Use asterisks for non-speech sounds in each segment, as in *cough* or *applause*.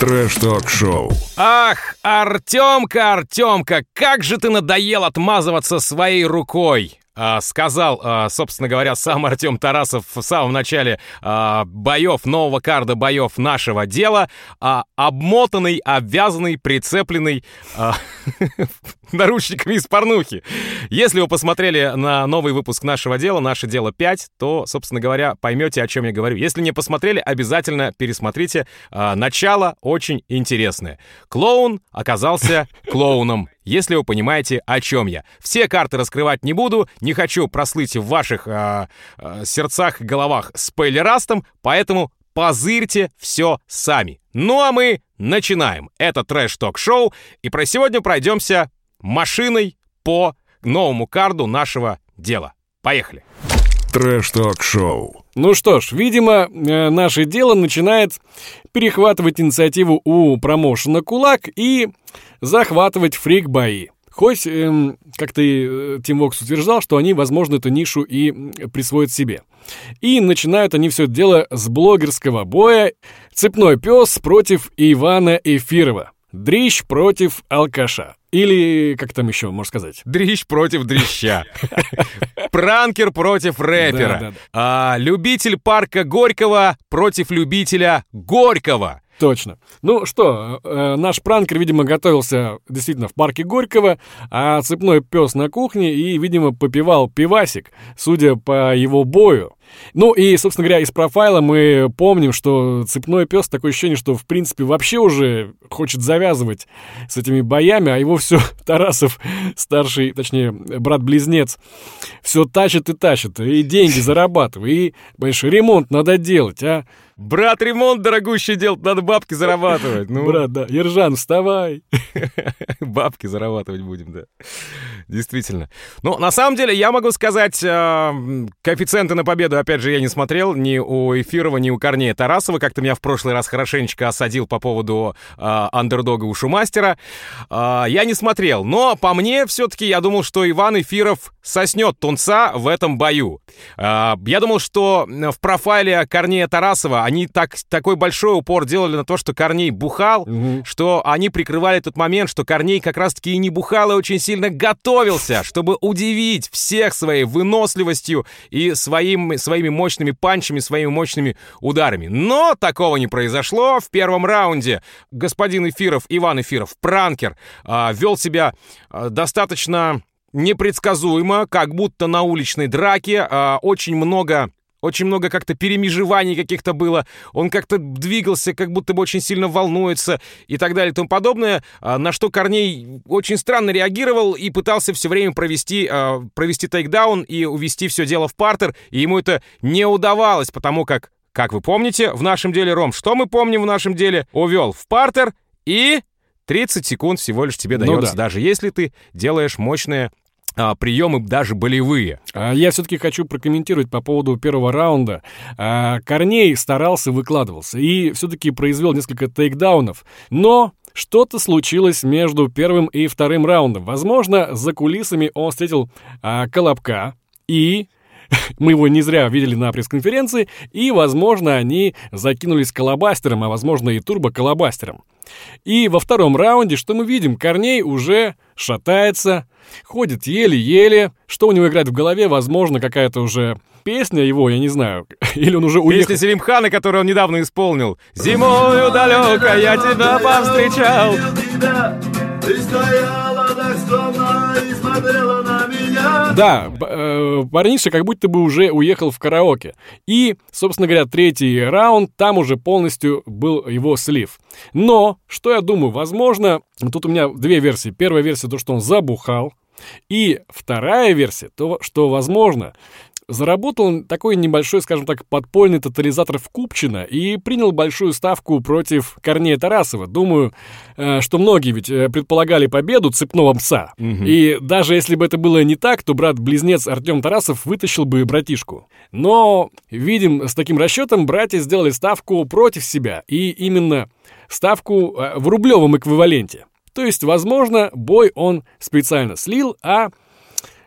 Трэш-ток-шоу. Ах, Артемка, Артемка, как же ты надоел отмазываться своей рукой! А, сказал, а, собственно говоря, сам Артем Тарасов в самом начале а, боев, нового карда боев нашего дела, обмотанный, обвязанный, прицепленный *laughs* *laughs* наручниками из порнухи. Если вы посмотрели на новый выпуск нашего дела, наше дело 5, то, собственно говоря, поймете, о чем я говорю. Если не посмотрели, обязательно пересмотрите. А, начало очень интересное. Клоун оказался *laughs* клоуном если вы понимаете, о чем я. Все карты раскрывать не буду, не хочу прослыть в ваших э, э, сердцах, головах спойлерастом, поэтому позырьте все сами. Ну а мы начинаем. Это трэш-ток-шоу, и про сегодня пройдемся машиной по новому карду нашего дела. Поехали. Трэш-ток-шоу. Ну что ж, видимо, э, наше дело начинает перехватывать инициативу у промоушена «Кулак» и захватывать фрик-бои. Хоть, эм, как ты, э, Тим Вокс утверждал, что они, возможно, эту нишу и присвоят себе. И начинают они все это дело с блогерского боя «Цепной пес против Ивана Эфирова». Дрищ против алкаша. Или, как там еще можно сказать? Дрищ против дрища. Пранкер против рэпера. А, любитель парка Горького против любителя Горького. Точно. Ну что, э, наш пранкер, видимо, готовился действительно в парке Горького, а цепной пес на кухне и, видимо, попивал пивасик, судя по его бою. Ну и, собственно говоря, из профайла мы помним, что цепной пес такое ощущение, что в принципе вообще уже хочет завязывать с этими боями, а его все *laughs* Тарасов, старший, точнее, брат-близнец, все тащит и тащит, и деньги зарабатывает, и, понимаешь, ремонт надо делать, а? Брат, ремонт дорогущий делать, надо бабки зарабатывать. Ну. Брат, да. Ержан, вставай. *laughs* бабки зарабатывать будем, да. Действительно. Ну, на самом деле, я могу сказать, э, коэффициенты на победу, опять же, я не смотрел ни у Эфирова, ни у Корнея Тарасова. Как-то меня в прошлый раз хорошенечко осадил по поводу э, андердога у Шумастера. Э, я не смотрел, но по мне все-таки я думал, что Иван Эфиров соснет тунца в этом бою. Э, я думал, что в профайле Корнея Тарасова они так, такой большой упор делали на то, что Корней бухал, угу. что они прикрывали тот момент, что Корней как раз-таки и не бухал, и очень сильно готовился, чтобы удивить всех своей выносливостью и своим, своими мощными панчами, своими мощными ударами. Но такого не произошло. В первом раунде господин Эфиров, Иван Эфиров, пранкер, э, вел себя э, достаточно непредсказуемо, как будто на уличной драке. Э, очень много очень много как-то перемежеваний каких-то было. Он как-то двигался, как будто бы очень сильно волнуется и так далее и тому подобное. А, на что Корней очень странно реагировал и пытался все время провести, а, провести тейкдаун и увести все дело в партер. И ему это не удавалось, потому как, как вы помните, в нашем деле, Ром, что мы помним в нашем деле? Увел в партер и 30 секунд всего лишь тебе дается, ну да. даже если ты делаешь мощное приемы даже болевые. А, я все-таки хочу прокомментировать по поводу первого раунда. А, Корней старался, выкладывался и все-таки произвел несколько тейкдаунов. Но что-то случилось между первым и вторым раундом. Возможно, за кулисами он встретил а, Колобка и *laughs* мы его не зря видели на пресс-конференции, и, возможно, они закинулись колобастером, а, возможно, и турбо-колобастером. И во втором раунде, что мы видим, Корней уже шатается, ходит еле-еле. Что у него играет в голове? Возможно, какая-то уже песня его, я не знаю. Или он уже уехал. Песня Селимхана, которую он недавно исполнил. «Зимою далеко я тебя повстречал». Ты стояла так скромно и смотрела на меня. Да, э, парниша как будто бы уже уехал в караоке. И, собственно говоря, третий раунд, там уже полностью был его слив. Но, что я думаю, возможно, тут у меня две версии. Первая версия, то, что он забухал. И вторая версия, то, что, возможно, заработал такой небольшой, скажем так, подпольный тотализатор в Купчино и принял большую ставку против Корнея Тарасова. Думаю, э, что многие ведь э, предполагали победу цепного пса. Угу. И даже если бы это было не так, то брат-близнец Артем Тарасов вытащил бы братишку. Но, видим, с таким расчетом братья сделали ставку против себя. И именно ставку э, в рублевом эквиваленте. То есть, возможно, бой он специально слил, а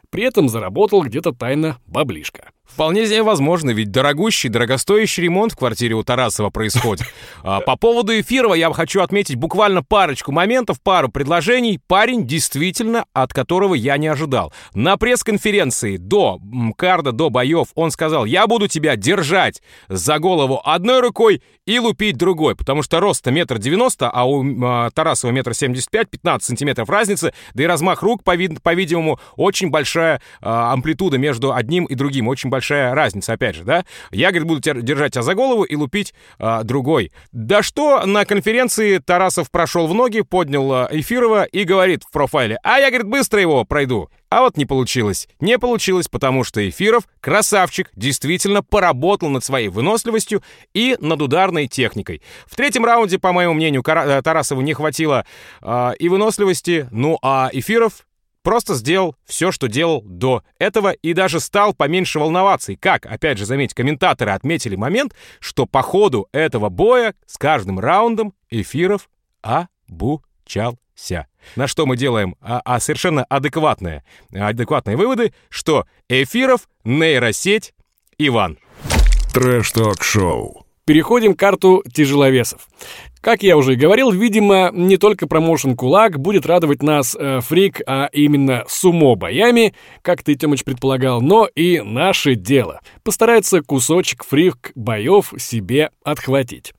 при этом заработал где-то тайно баблишко. Вполне себе возможно, ведь дорогущий, дорогостоящий ремонт в квартире у Тарасова происходит. *laughs* А, по поводу Эфирова я хочу отметить буквально парочку моментов, пару предложений. Парень действительно, от которого я не ожидал. На пресс-конференции до карда, до боев он сказал, я буду тебя держать за голову одной рукой и лупить другой, потому что рост метр девяносто, а у э, Тарасова метр семьдесят пять, 15 сантиметров разницы, да и размах рук, по-видимому, очень большая э, амплитуда между одним и другим, очень большая разница, опять же, да? Я, говорит, буду держать тебя за голову и лупить э, другой. Да что на конференции Тарасов прошел в ноги, поднял Эфирова и говорит в профайле, а я, говорит, быстро его пройду. А вот не получилось. Не получилось, потому что Эфиров, красавчик, действительно поработал над своей выносливостью и над ударной техникой. В третьем раунде, по моему мнению, э, Тарасову не хватило э, и выносливости, ну а Эфиров просто сделал все, что делал до этого, и даже стал поменьше волноваться. И как, опять же, заметьте, комментаторы отметили момент, что по ходу этого боя с каждым раундом Эфиров обучал ся. На что мы делаем а, а совершенно адекватные, адекватные выводы, что Эфиров, нейросеть, Иван. Трэш-ток-шоу. Переходим к карду тяжеловесов. Как я уже и говорил, видимо, не только промоушен «Кулак» будет радовать нас э, фрик, а именно сумо боями, как ты, Тёмыч, предполагал, но и наше дело. Постарается кусочек фрик боев себе отхватить.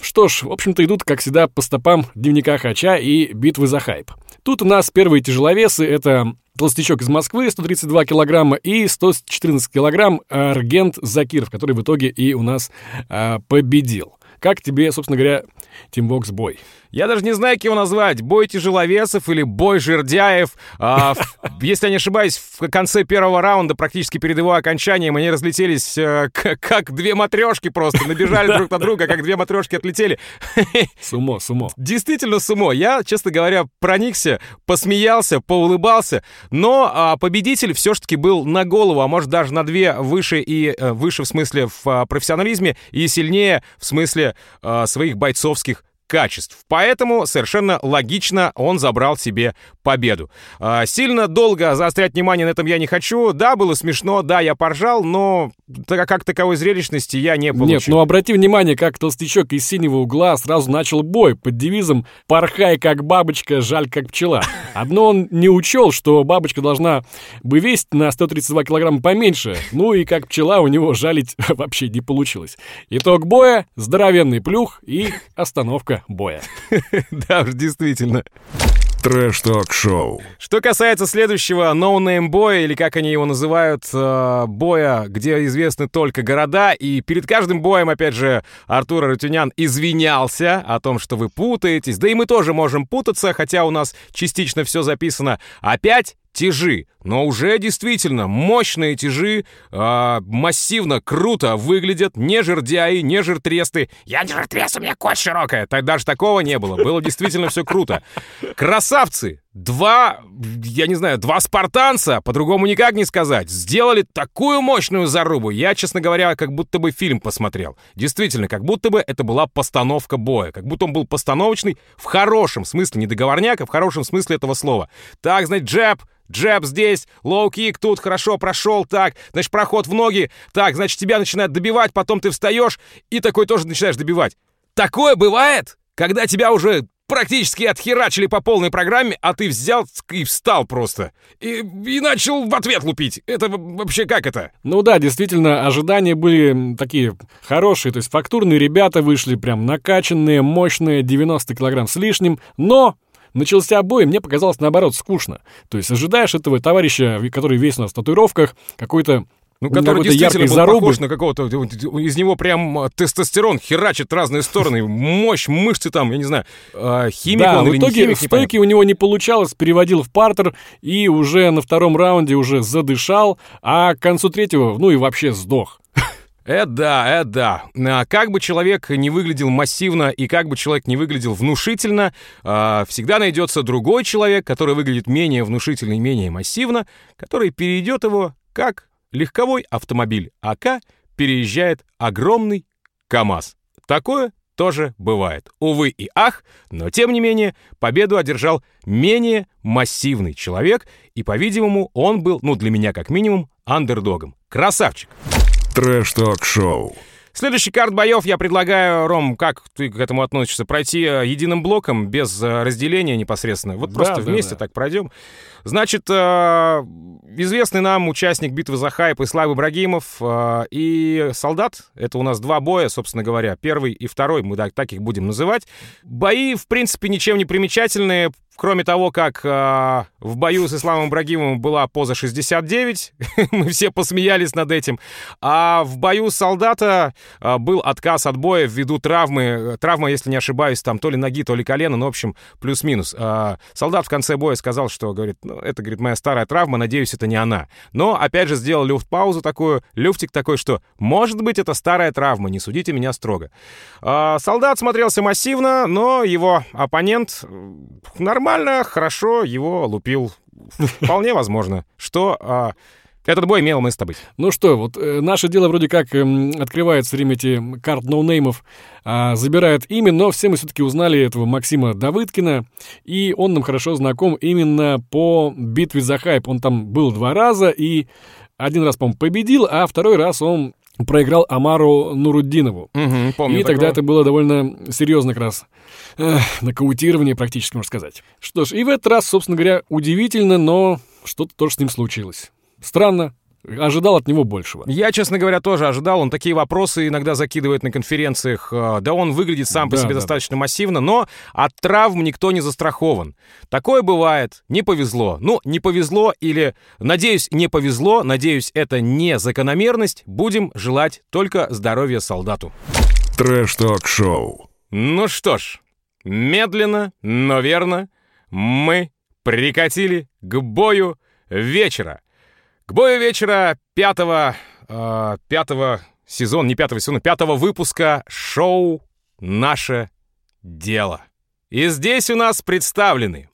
Что ж, в общем-то, идут, как всегда, по стопам дневника Хача и битвы за хайп. Тут у нас первые тяжеловесы — это толстячок из Москвы, 132 килограмма, и 114 килограмм Аргент Закиров, который в итоге и у нас а, победил. Как тебе, собственно говоря, Тимбокс бой? Я даже не знаю, как его назвать. Бой тяжеловесов или бой жердяев. А, *laughs* в, если я не ошибаюсь, в конце первого раунда, практически перед его окончанием, они разлетелись э, как, как две матрешки просто. Набежали *laughs* друг на друга, как две матрешки отлетели. *laughs* Сумо, сумо. Действительно сумо. Я, честно говоря, проникся, посмеялся, поулыбался. Но а, победитель все-таки был на голову, а может даже на две выше и а, выше в смысле в а, профессионализме и сильнее в смысле а, своих бойцовских качеств. Поэтому совершенно логично он забрал себе победу. А, сильно долго заострять внимание на этом я не хочу. Да, было смешно, да, я поржал, но как таковой зрелищности я не получил. Нет, ну обрати внимание, как толстячок из синего угла сразу начал бой под девизом «Порхай как бабочка, жаль как пчела». Одно он не учел, что бабочка должна бы весить на 132 килограмма поменьше, ну и как пчела у него жалить *laughs* вообще не получилось. Итог боя — здоровенный плюх и остановка боя. *laughs* Да уж, действительно. Трэш-ток-шоу. Что касается следующего ноунейм боя, или как они его называют, э, боя, где известны только города, и перед каждым боем, опять же, Артур Арутюнян извинялся о том, что вы путаетесь, да и мы тоже можем путаться, хотя у нас частично все записано. Опять тяжи, но уже действительно мощные тяжи, э, массивно, круто выглядят, не жердяи, не жиртресты. Я не жиртрес, у меня кость широкая. Тогда даже такого не было, было действительно все круто. Красавцы, два, я не знаю, два спартанца, по-другому никак не сказать, сделали такую мощную зарубу. Я, честно говоря, как будто бы фильм посмотрел. Действительно, как будто бы это была постановка боя, как будто он был постановочный в хорошем смысле, не договорняк, а в хорошем смысле этого слова. Так, значит, джеб, Джеб здесь, лоу-кик тут, хорошо, прошел, так, значит, проход в ноги, так, значит, тебя начинают добивать, потом ты встаешь и такой тоже начинаешь добивать. Такое бывает, когда тебя уже практически отхерачили по полной программе, а ты взял и встал просто. И, и начал в ответ лупить. Это вообще как это? Ну да, действительно, ожидания были такие хорошие. То есть фактурные ребята вышли прям накачанные, мощные, 90 килограмм с лишним. Но начался бой, мне показалось, наоборот, скучно. То есть ожидаешь этого товарища, который весь у нас в татуировках, какой-то ну, который действительно был зарубы. похож на какого-то... Из него прям а, тестостерон херачит разные стороны. Мощь, мышцы там, я не знаю, а, химик да, он в итоге химик, в стойке у него не получалось, переводил в партер и уже на втором раунде уже задышал, а к концу третьего, ну и вообще сдох. Это да, это да. А как бы человек не выглядел массивно и как бы человек не выглядел внушительно, всегда найдется другой человек, который выглядит менее внушительно и менее массивно, который переедет его, как легковой автомобиль АК переезжает огромный КАМАЗ. Такое тоже бывает. Увы и ах, но тем не менее победу одержал менее массивный человек, и, по-видимому, он был, ну для меня как минимум, андердогом. Красавчик. Трэш-ток-шоу. Следующий карт боев я предлагаю, Ром, как ты к этому относишься, пройти э, единым блоком, без э, разделения непосредственно. Вот Да, просто да, вместе да. так пройдем. Значит, э, известный нам участник битвы за хайп Ислам Ибрагимов и солдат. Это у нас два боя, собственно говоря. Первый и второй, мы так, так их будем называть. Бои, в принципе, ничем не примечательные. Кроме того, как э, в бою с Исламом Ибрагимовым была поза 69, *laughs* мы все посмеялись над этим, а в бою солдата э, был отказ от боя ввиду травмы, э, травма, если не ошибаюсь, там то ли ноги, то ли колена, ну, в общем, плюс-минус. А солдат в конце боя сказал, что, говорит, ну, это, говорит, моя старая травма, надеюсь, это не она. Но, опять же, сделал люфт-паузу такую, люфтик такой, что, может быть, это старая травма, не судите меня строго. А, солдат смотрелся массивно, но его оппонент э, нормально, хорошо его лупил. Вполне возможно, что а, этот бой имел место быть. Ну что, вот э, наше дело вроде как эм, открывает все время эти карт ноунеймов, а, забирает имя, но все мы все-таки узнали этого Максима Давыдкина, и он нам хорошо знаком именно по битве за хайп. Он там был два раза, и один раз, по-моему, победил, а второй раз он проиграл Амару Нуруддинову. Мгм, помню и тогда такого. это было довольно серьезно как раз. Эх, нокаутирование практически, можно сказать. Что ж, и в этот раз, собственно говоря, удивительно, но что-то тоже с ним случилось. Странно. Ожидал от него большего. Я, честно говоря, тоже ожидал. Он такие вопросы иногда закидывает на конференциях. Э, Да он выглядит сам по Да, себе да. достаточно массивно, но от травм никто не застрахован. Такое бывает. Не повезло. Ну, не повезло или, надеюсь, не повезло. Надеюсь, это не закономерность. Будем желать только здоровья солдату. Трэш-ток-шоу. Ну что ж, медленно, но верно мы прикатили к бою вечера. К бою вечера пятого, э, пятого сезона, не пятого сезона, пятого выпуска шоу «Наше дело». И здесь у нас представлены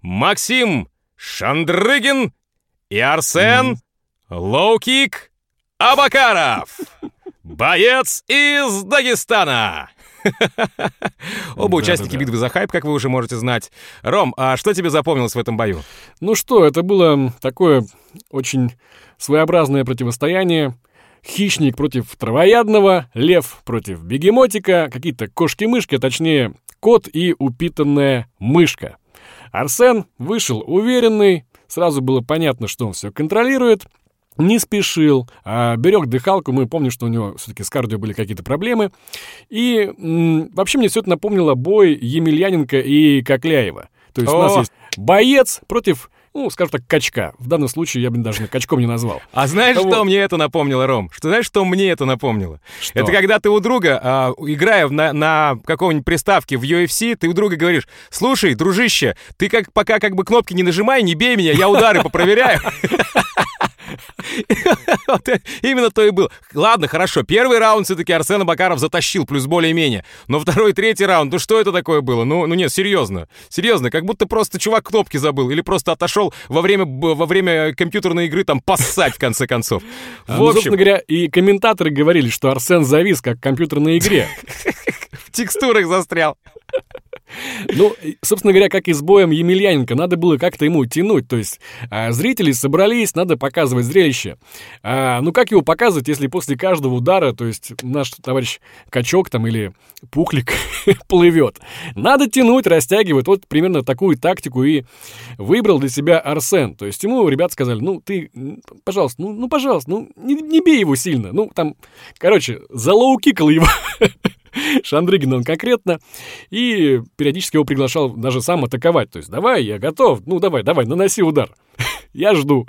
Максим Шандрыгин и Арсен Лоукик Абакаров. Боец из Дагестана. *laughs* Оба участники битвы за хайп, как вы уже можете знать. Ром, а что тебе запомнилось в этом бою? Ну что, это было такое очень своеобразное противостояние. Хищник против травоядного, лев против бегемотика, какие-то кошки-мышки, а точнее, кот и упитанная мышка. Арсен вышел уверенный, сразу было понятно, что он все контролирует, не спешил, а берег дыхалку, мы помним, что у него все-таки с кардио были какие-то проблемы. И м, вообще мне все это напомнило бой Емельяненко и Кокляева. То есть у нас О! есть боец против, ну, скажем так, качка. В данном случае я бы даже качком не назвал. А знаешь, что мне это напомнило, Ром? Что знаешь, что мне это напомнило? Что? Это когда ты у друга, а, играя на каком-нибудь приставке в UFC, ты у друга говоришь, слушай, дружище, ты как пока как бы кнопки не нажимай, не бей меня, я удары *laughs* попроверяю. *laughs* *laughs* Именно то и было. Ладно, хорошо, первый раунд все-таки Арсен Абакаров затащил, плюс более-менее. Но второй, третий раунд, ну что это такое было? Ну, ну нет, серьезно. Серьезно, как будто просто чувак кнопки забыл или просто отошел во время, во время компьютерной игры там поссать, в конце концов. *laughs* А, В ну, общем, собственно говоря, и комментаторы говорили, что Арсен завис, как в компьютерной игре. *laughs* в текстурах застрял. Ну, собственно говоря, как и с боем Емельяненко, надо было как-то ему тянуть. То есть а, зрители собрались, надо показывать зрелище. А, ну, как его показывать, если после каждого удара, то есть наш товарищ Качок там или Пухлик *laughs* плывет? Надо тянуть, растягивать. Вот примерно такую тактику и выбрал для себя Арсен. То есть ему ребята сказали, ну, ты, пожалуйста, ну, ну пожалуйста, ну, не, не бей его сильно. Ну, там, короче, залоукикал его. *laughs* *laughs* Шандрыгин он конкретно, и периодически его приглашал даже сам атаковать. То есть, давай, я готов, ну давай, давай, наноси удар. *laughs* я жду.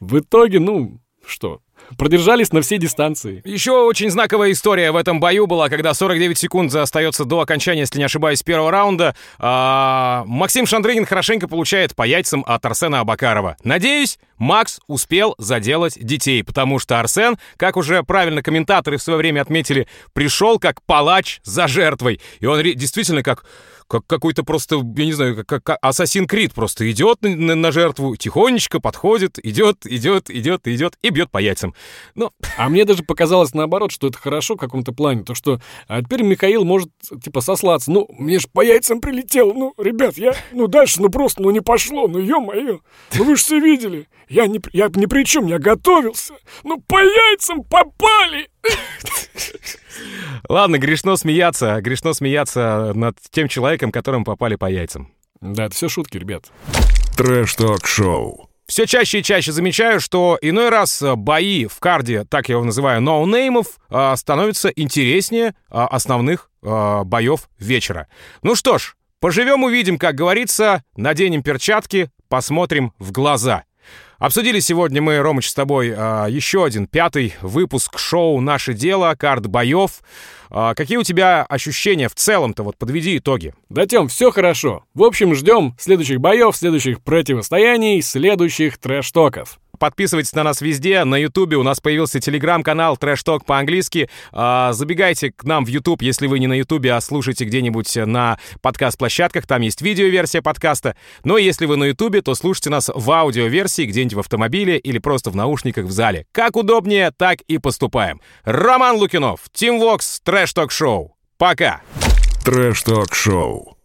В итоге, ну, что, продержались на всей дистанции. Еще очень знаковая история в этом бою была, когда 49 секунд остается до окончания, если не ошибаюсь, первого раунда. А, Максим Шандрыгин хорошенько получает по яйцам от Арсена Абакарова. Надеюсь, Макс успел заделать детей, потому что Арсен, как уже правильно комментаторы в свое время отметили, пришел как палач за жертвой. И он действительно как как какой-то просто, я не знаю, как, как Ассасин Крид просто идет на, на- на жертву, тихонечко подходит, идет, идет, идет, идет и бьет по яйцам. Ну, А мне даже показалось наоборот, что это хорошо в каком-то плане, то что а теперь Михаил может, типа, сослаться. Ну, мне ж по яйцам прилетело. Ну, ребят, я, ну, дальше, ну, просто, ну, не пошло, ну, ё-моё. Ну, вы же все видели. Я не, я ни при чем, я готовился. Ну, по яйцам попали. Ладно, грешно смеяться, грешно смеяться над тем человеком, которому попали по яйцам. Да, это все шутки, ребят. Трэш-ток-шоу. Все чаще и чаще замечаю, что иной раз бои в карде, так я его называю, ноунеймов, а, становятся интереснее а, основных боев вечера. Ну что ж, поживем увидим, как говорится, наденем перчатки, посмотрим в глаза. Обсудили сегодня мы, Ромыч, с тобой э, еще один пятый выпуск шоу «Наше дело», кард боев. Э, какие у тебя ощущения в целом-то? Вот подведи итоги. Да, Тем, все хорошо. В общем, ждем следующих боев, следующих противостояний, следующих трэш-токов. Подписывайтесь на нас везде. На Ютубе у нас появился телеграм-канал Trash Talk по-английски. А, забегайте к нам в Ютуб, если вы не на Ютубе, а слушайте где-нибудь на подкаст-площадках. Там есть видеоверсия подкаста. Но если вы на Ютубе, то слушайте нас в аудиоверсии где-нибудь в автомобиле или просто в наушниках в зале. Как удобнее, так и поступаем. Роман Лукинов, Тим Вокс, Трэш Ток Шоу. Пока! Трэш Ток Шоу.